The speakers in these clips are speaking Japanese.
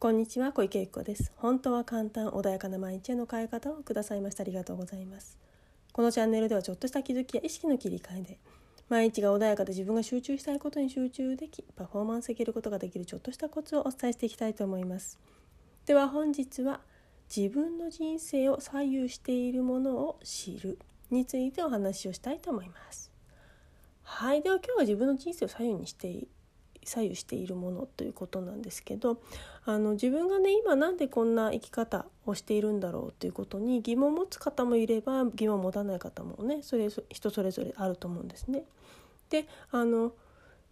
こんにちは小池由子です。本当は簡単穏やかな毎日への変え方をくださいました。ありがとうございます。このチャンネルではちょっとした気づきや意識の切り替えで毎日が穏やかで自分が集中したいことに集中できパフォーマンスできることができるちょっとしたコツをお伝えしていきたいと思います。では本日は自分の人生を左右しているものを知るについてお話をしたいと思います。はいでは今日は自分の人生を左右にして左右しているものということなんですけどあの自分がね今なんでこんな生き方をしているんだろうということに疑問を持つ方もいれば疑問を持たない方もねそれ人それぞれあると思うんですね。であの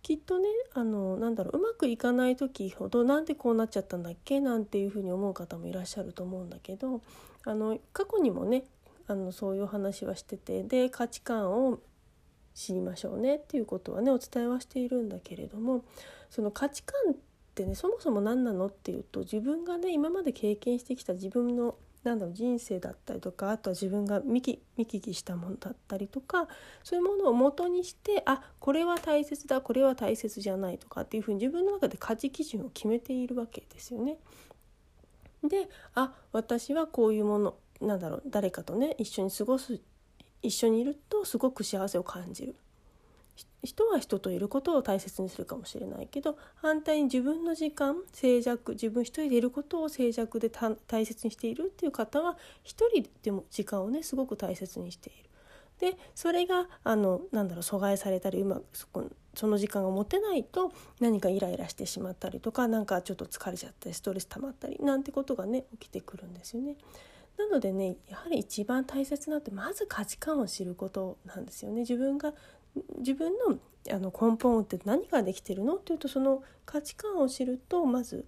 きっとねあのなんだろううまくいかない時ほどなんでこうなっちゃったんだっけ？なんていうふうに思う方もいらっしゃると思うんだけどあの過去にもねあのそういう話はしててで価値観を知りましょうねっていうことはねお伝えはしているんだけれどもその価値観ってねそもそも何なのっていうと自分がね今まで経験してきた自分のなんだろう人生だったりとかあとは自分が見聞きしたものだったりとかそういうものを元にしてあこれは大切だこれは大切じゃないとかっていうふうに自分の中で価値基準を決めているわけですよね。であ私はこういうものなんだろう誰かとね一緒に過ごす一緒にいるとすごく幸せを感じる人は人といることを大切にするかもしれないけど反対に自分の時間静寂自分一人でいることを静寂で大切にしているっていう方は一人でも時間をねすごく大切にしている。でそれがあのなんだろう阻害されたりうまくそこその時間が持てないと何かイライラしてしまったりとか何かちょっと疲れちゃったりストレス溜まったりなんてことがね起きてくるんですよね。なのでねやはり一番大切なってまず価値観を知ることなんですよね。自分が自分のあの根本って何ができてるのっていうとその価値観を知るとまず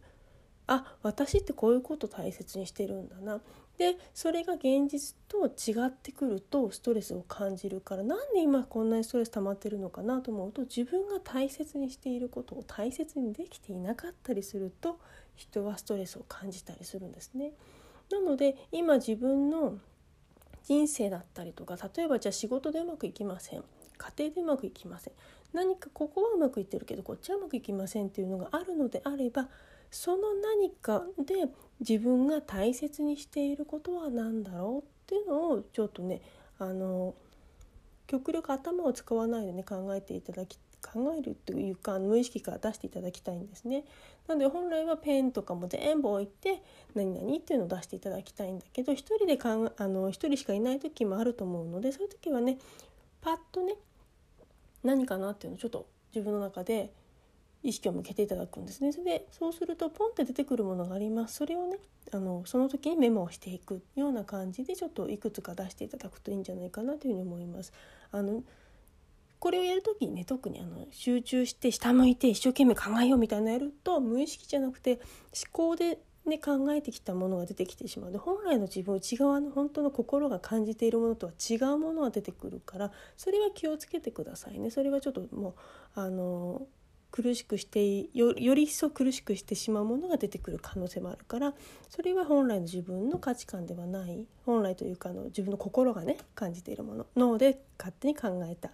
あ私ってこういうこと大切にしてるんだなでそれが現実と違ってくるとストレスを感じるからなんで今こんなにストレス溜まってるのかなと思うと自分が大切にしていることを大切にできていなかったりすると人はストレスを感じたりするんですね。なので今自分の人生だったりとか例えばじゃあ仕事でうまくいきません。家庭でうまくいきません。何かここはうまくいってるけどこっちはうまくいきませんっていうのがあるのであればその何かで自分が大切にしていることは何だろうっていうのをちょっとねあの極力頭を使わないでね考えていただき考えるというか無意識から出していただきたいんですね。なので本来はペンとかも全部置いて何々っていうのを出していただきたいんだけど一人でかんあの一人しかいない時もあると思うのでそういう時はねパッとね何かなっていうのをちょっと自分の中で意識を向けていただくんですね。でそうするとポンって出てくるものがあります。それをねあのその時にメモをしていくような感じでちょっといくつか出していただくといいんじゃないかなというふうに思います。あのこれをやる時にね特にあの集中して下向いて一生懸命考えようみたいなやると無意識じゃなくて思考で、ね、考えてきたものが出てきてしまうで本来の自分内側の本当の心が感じているものとは違うものが出てくるからそれは気をつけてくださいね。それはちょっともうあの苦しくしてより一層苦しくしてしまうものが出てくる可能性もあるからそれは本来の自分の価値観ではない本来というかの自分の心がね感じているもの。脳で勝手に考えた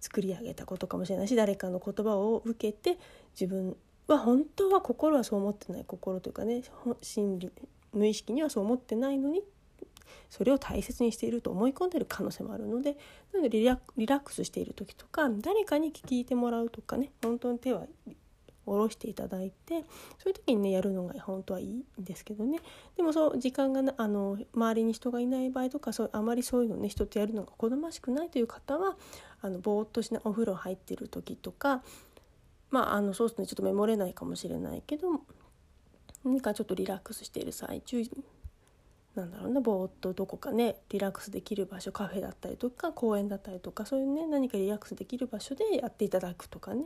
作り上げたことかもしれないし誰かの言葉を受けて自分は本当は心はそう思ってない心というかね心理無意識にはそう思ってないのにそれを大切にしていると思い込んでる可能性もあるのでなのでリラックスしている時とか誰かに聞いてもらうとかね本当に手は下ろしていただいてそういう時にねやるのが本当はいいんですけどね。でもそう時間があの周りに人がいない場合とかそうあまりそういうのね人とやるのが好ましくないという方はあのぼーっとしなお風呂入ってる時とかまああのそうするとねちょっとメモれないかもしれないけど何かちょっとリラックスしている最中なんだろうなぼーっとどこかねリラックスできる場所カフェだったりとか公園だったりとかそういうね何かリラックスできる場所でやっていただくとかね。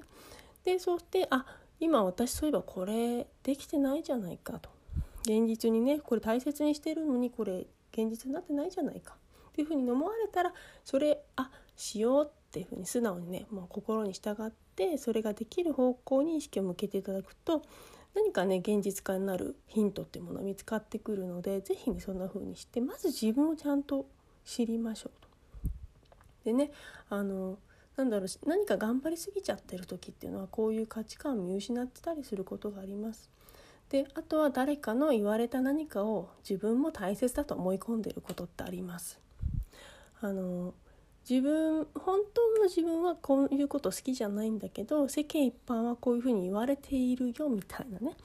でそうしてあ今私そういえばこれできてないじゃないかと。現実にねこれ大切にしてるのにこれ現実になってないじゃないか。っていうふうに思われたらそれあしようっていうふうに素直にねもう心に従ってそれができる方向に意識を向けていただくと何かね現実化になるヒントっていうもの見つかってくるので是非ねそんな風にしてまず自分をちゃんと知りましょうと。でねあのなんだろう何か頑張りすぎちゃってる時っていうのはこういう価値観を見失ってたりすることがあります。であとは誰かの言われた何かを自分も大切だと思い込んでることってあります。あの自分本当の自分はこういうこと好きじゃないんだけど世間一般はこういうふうに言われているよみたいなね。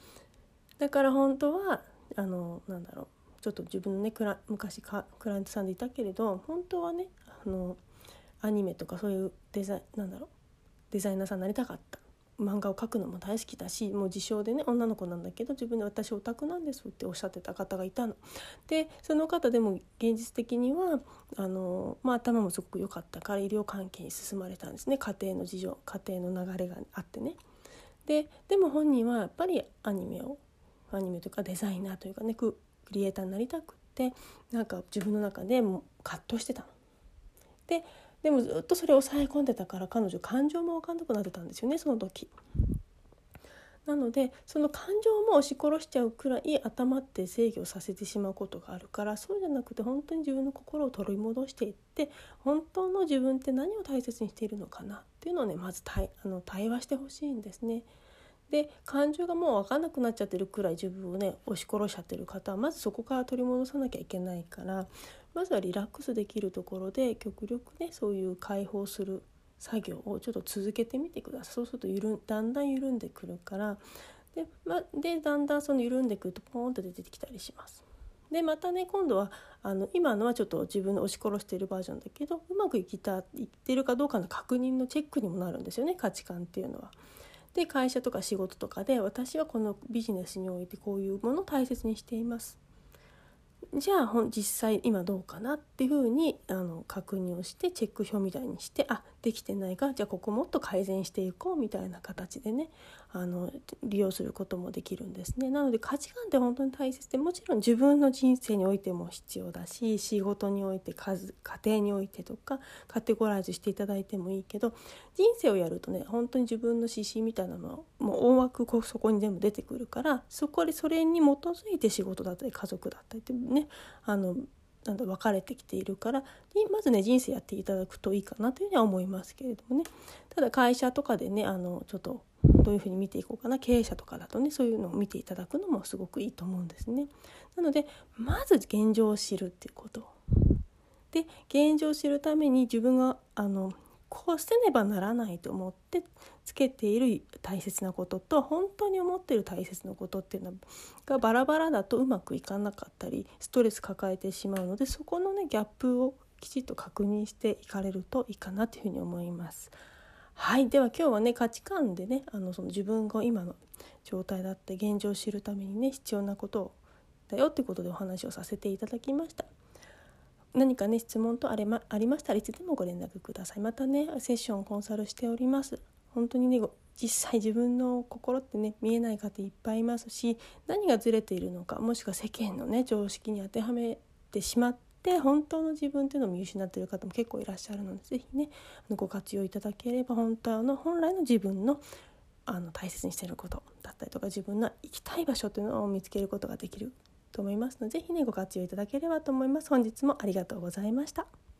だから本当はあのなんだろうちょっと自分のね昔かクライアントさんでいたけれど本当はねあのアニメとかそういうデザイなんだろうデザイナーさんになりたかった。漫画を描くのも大好きだしもう自称でね女の子なんだけど自分で私オタクなんですっておっしゃってた方がいたの。でその方でも現実的にはあの、まあ、頭もすごく良かったから医療関係に進まれたんですね家庭の事情家庭の流れがあってね。ででも本人はやっぱりアニメをアニメというかデザイナーというかねクリエイターになりたくってなんか自分の中でも葛藤してたの。ででもずっとそれを抑え込んでたから彼女感情も分かんなくなってたんですよねその時。なのでその感情も押し殺しちゃうくらい頭って制御させてしまうことがあるからそうじゃなくて本当に自分の心を取り戻していって本当の自分って何を大切にしているのかなっていうのをねまず対あの対話してほしいんですね。で感情がもう分かんなくなっちゃってるくらい自分をね押し殺しちゃってる方はまずそこから取り戻さなきゃいけないからまずはリラックスできるところで極力ねそういう解放する作業をちょっと続けてみてくださいそうするとゆるだんだん緩んでくるからで,、ま、でだんだんその緩んでくるとポーンと出てきたりします。でまたね今度はあの今のはちょっと自分で押し殺しているバージョンだけどうまくいきたいってるかどうかの確認のチェックにもなるんですよね価値観っていうのは。で会社とか仕事とかで私はこのビジネスにおいてこういうものを大切にしていますじゃあ実際今どうかなっていうふうにあの確認をしてチェック表みたいにしてあできてないかじゃあここもっと改善していこうみたいな形でねあの利用することもできるんですね。なので価値観って本当に大切でもちろん自分の人生においても必要だし仕事において家庭においてとかカテゴライズしていただいてもいいけど人生をやるとね本当に自分の指針みたいなのもう大枠そこに全部出てくるからそこでそれに基づいて仕事だったり家族だったりってねあのなんだ分かれてきているからまずね人生やっていただくといいかなというふうには思いますけれどもねただ会社とかでねあのちょっとどういうふうに見ていこうかな経営者とかだとねそういうのを見ていただくのもすごくいいと思うんですね。なのでまず現状を知るっていうこと。で現状を知るために自分があのこうせねばならないと思ってつけている大切なことと本当に思っている大切なことっていうのがバラバラだとうまくいかなかったりストレス抱えてしまうのでそこのねギャップをきちっと確認していかれるといいかなというふうに思います。はいでは今日はね価値観でねあのその自分が今の状態だって現状を知るためにね必要なことだよってことでお話をさせていただきました。何かね質問とあれ、ま、ありましたらいつでもご連絡ください。またねセッションコンサルしております。本当にね実際自分の心ってね見えない方いっぱいいますし何がずれているのかもしくは世間のね常識に当てはめてしまって本当の自分っていうのを見失っている方も結構いらっしゃるので是非ねご活用いただければ本当の本来の自分のあの大切にしてることだったりとか自分の行きたい場所というのを見つけることができると思いますので、ぜひね、ご活用いただければと思います。本日もありがとうございました。